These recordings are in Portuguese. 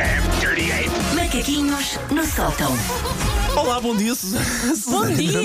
damn dirty ape! Macaquinhos no sótão. Olá, bom dia, Susana. Susana, dia.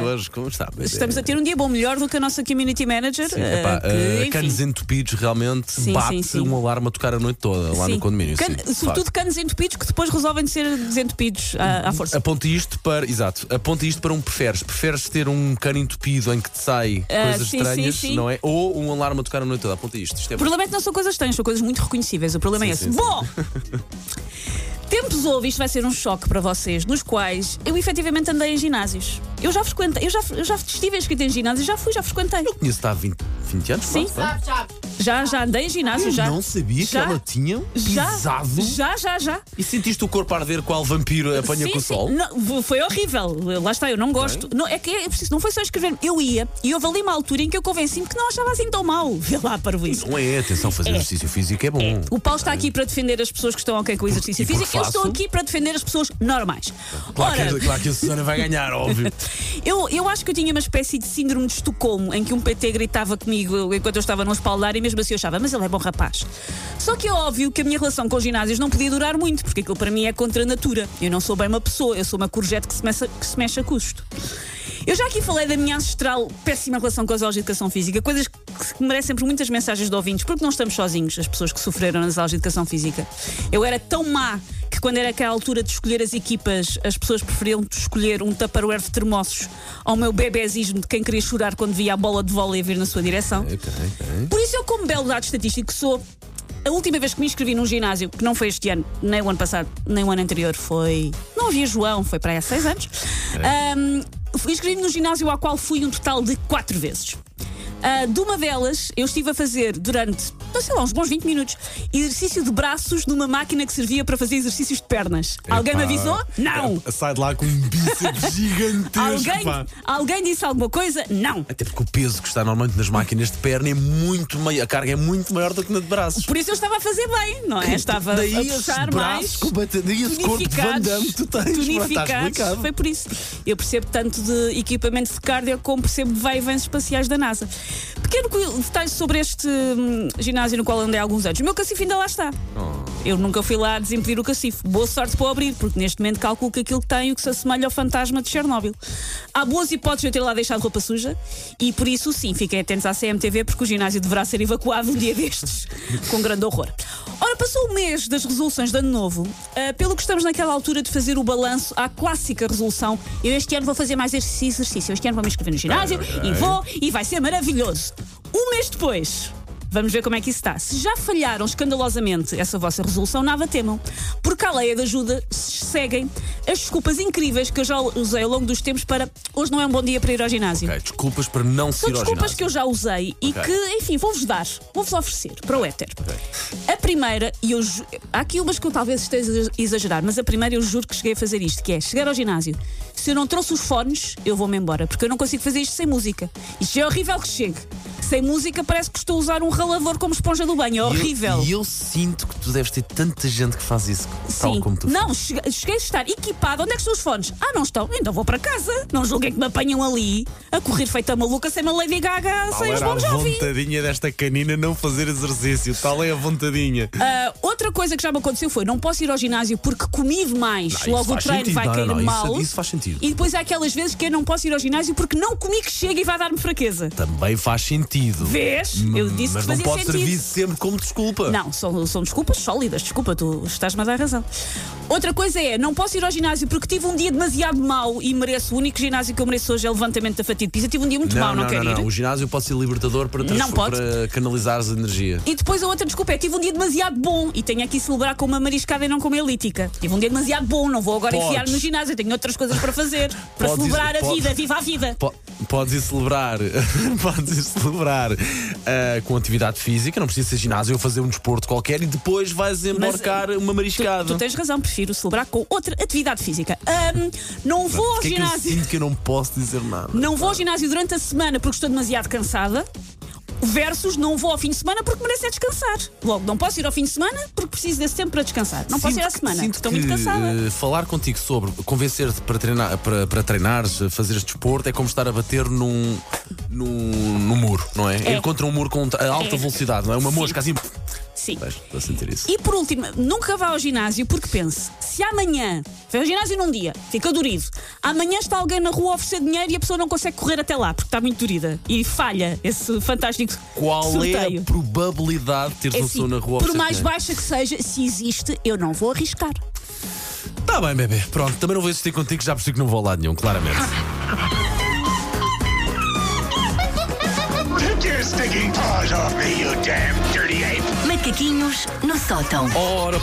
Hoje, como está? Pois é. Estamos a ter um dia bom, melhor do que a nossa community manager. Sim, eh, epá, que, eh, enfim, canos entupidos realmente Sim, bate sim, sim. um alarme a tocar a noite toda lá sim. no condomínio. Can- sim, de sobretudo canos entupidos que depois resolvem ser desentupidos à, à força. Aponte isto para. Exato, aponte isto para um preferes. Preferes ter um cano entupido em que te sai Ah, coisas sim, estranhas, sim, não é? Ou um alarme a tocar a noite toda. Aponte isto. Isto é O problema é que não são coisas estranhas, são coisas muito reconhecíveis. O problema é esse. Sim, sim. Bom! Tempos houve, isto vai ser um choque para vocês, nos quais eu efetivamente andei em ginásios. Eu já frequentei, eu já, eu já estive inscrito em ginásios, já fui, já frequentei. Eu conheço-te há 20, 20 anos, Sim. quase, não é? Já, já andei em ginásio, Eu já. não sabia que Já. ela tinha Já, pisado. já, já, já. E sentiste o corpo a arder qual vampiro apanha Sim, com o sim. sol? Não, foi horrível. Lá está, eu não gosto. Não, é que é preciso, não foi só escrever. Eu ia e houve ali uma altura em que eu convenci-me que não achava assim tão mal. Vê lá para isso. Não é, atenção, fazer exercício físico é bom. O Paulo está aqui para defender as pessoas que estão ok com o exercício porque físico. Eu estou aqui para defender as pessoas normais. Claro, Ora, que, claro que a Susana vai ganhar, óbvio. eu, eu acho que eu tinha uma espécie de síndrome de Estocolmo em que um PT gritava comigo enquanto eu estava no espaldar e mesmo assim eu achava, mas ele é bom rapaz. Só que é óbvio que a minha relação com os ginásios não podia durar muito, porque aquilo para mim é contra a natura. Eu não sou bem uma pessoa, eu sou uma courgette que se mexe, que se mexe a custo. Eu já aqui falei da minha ancestral péssima relação com as aulas de educação física, coisas que merecem por muitas mensagens de ouvintes, porque não estamos sozinhos, as pessoas que sofreram nas aulas de educação física. Eu era tão má que quando era aquela altura de escolher as equipas, as pessoas preferiam escolher um tupperware de termossos ao meu bebezismo de quem queria chorar quando via a bola de vôlei vir na sua direção. Ok, ok. Por isso eu, como belo dado estatístico que sou, a última vez que me inscrevi num ginásio, que não foi este ano, nem o ano passado, nem o ano anterior, foi. Não havia João, foi para aí há seis anos. Ahm, fui- Inscrevi-me no ginásio ao qual fui um total de quatro vezes. Ah, de uma delas, eu estive a fazer durante, sei lá, uns bons 20 minutos, exercício de braços numa máquina que servia para fazer exercícios de pernas. Alguém me Epá, avisou? Não! Sai de lá com um bíceps gigantesco. Alguém, pá. alguém disse alguma coisa? Não! Até porque o peso que está normalmente nas máquinas de perna é muito maior, a carga é muito maior do que na de braços. Por isso eu estava a fazer bem, não é? Estava Daí a puxar braços mais. esse corpo de Van Damme tu tens, pá, tonificados. explicado. Foi por isso. Eu percebo tanto de equipamentos de cardio como percebo de vai e vens espaciais da NASA. Pequeno detalhe sobre este hum, ginásio no qual andei há alguns anos. O meu cacifo ainda lá está. Oh. Eu nunca fui lá desimpedir o cacifo. Boa sorte para o abrir, porque neste momento calculo que aquilo que tem o que se assemelha ao fantasma de Chernobyl. Há boas hipóteses de eu ter lá deixado roupa suja e por isso, sim, fiquem atentos à CMTV, porque o ginásio deverá ser evacuado um dia destes, com grande horror. Ora, passou o mês das resoluções de Ano Novo, ah, pelo que estamos naquela altura de fazer o balanço à clássica resolução. Eu este ano vou fazer mais exercício, exercício. Este ano vou me inscrever no ginásio e vou e vai ser maravilhoso. Um mês depois. Vamos ver como é que isso está. Se já falharam escandalosamente essa vossa resolução, nada temam. Porque à lei de ajuda se seguem as desculpas incríveis que eu já usei ao longo dos tempos para hoje não é um bom dia para ir ao ginásio. Ok, desculpas para não se São ir ao desculpas ginásio. que eu já usei e Ok. que, enfim, vou-vos dar, vou-vos oferecer para o éter. A primeira, e eu há aqui umas que eu talvez esteja a exagerar, mas a primeira eu juro que cheguei a fazer isto, que é chegar ao ginásio. Se eu não trouxe os fones, eu vou-me embora, porque eu não consigo fazer isto sem música. Isto é horrível que chegue. Sem música parece que estou a usar um ralador como esponja do banho. É E eu- horrível. E eu, sinto que tu deves ter tanta gente que faz isso, tal Sim. como tu Não, fazes. cheguei, cheguei a estar equipado. Onde é que estão os fones? Ah, não estão. Então vou para casa. Não julguem que me apanham ali a correr feita maluca sem uma Lady Gaga Tal sem os a bons Jovi. vontadinha desta canina não fazer exercício. Tal é a vontadinha. Ah, outra coisa que já me aconteceu foi não posso ir ao ginásio porque comi demais. Não, isso Logo o faz treino sentido. vai Não, cair não, não, isso- mal. isso faz sentido. E depois há aquelas vezes que eu não posso ir ao ginásio porque não comi que chega e vai dar-me fraqueza. Também faz sentido. Vês? Eu disse Mas que não fazia pode sentido. servir sempre como desculpa. Não, são, são desculpas sólidas. Desculpa, tu estás-me a dar razão. Outra coisa é, não posso ir ao ginásio porque tive um dia demasiado mau e mereço. O único ginásio que eu mereço hoje é o levantamento da fatia de pizza. Tive um dia muito mau, Não, não, não, quero não, ir. não. O ginásio pode ser libertador para, Não pode. para canalizares energia. E depois a outra desculpa é tive um dia demasiado bom e tenho aqui celebrar com uma mariscada e não com uma elítica. Tive um dia demasiado bom, não vou agora Podes. enfiar-me no ginásio, tenho outras coisas para fazer. Para Podes ir- celebrar a pode- vida, viva a vida. Po- Podes ir celebrar, podes ir celebrar ah, com atividade física, não precisa ser ginásio ou fazer um desporto qualquer e depois vais embarcar uma mariscada. Tu tens razão, prefiro celebrar com outra atividade física. Ahm, não vou ao Porquê é que eu ginásio. sinto que eu não posso dizer nada? Não vou ao ginásio durante a semana porque estou demasiado cansada. Versus não vou ao fim de semana porque mereço é descansar. Logo, não posso ir ao fim de semana porque preciso desse tempo para descansar. Não posso ir à Sinto que- semana, sinto estou que, muito cansada. eh, falar contigo sobre convencer-te para treinar, para, para treinares, eh, fazeres desporto, é como estar a bater num, num, num muro, não é? É. Ir contra um muro com a alta É. velocidade, não é? Uma Sim. mosca assim. Sim. Estou a sentir isso. E por último, nunca vá ao ginásio porque pense, se amanhã vai ao ginásio num dia, fica dorido, amanhã está alguém na rua a oferecer dinheiro e a pessoa não consegue correr até lá porque está muito dorida e falha esse fantástico Qual sorteio. é a probabilidade de teres É uma assim, pessoa na rua a por mais dinheiro? baixa que seja, se existe, eu não vou arriscar. Tá bem, bebê. Pronto, também não vou insistir contigo, já percebi que não vou a lado nenhum, claramente. your stinking paws off me, you damn dirty ape! Macaquinhos no sótão. Ora,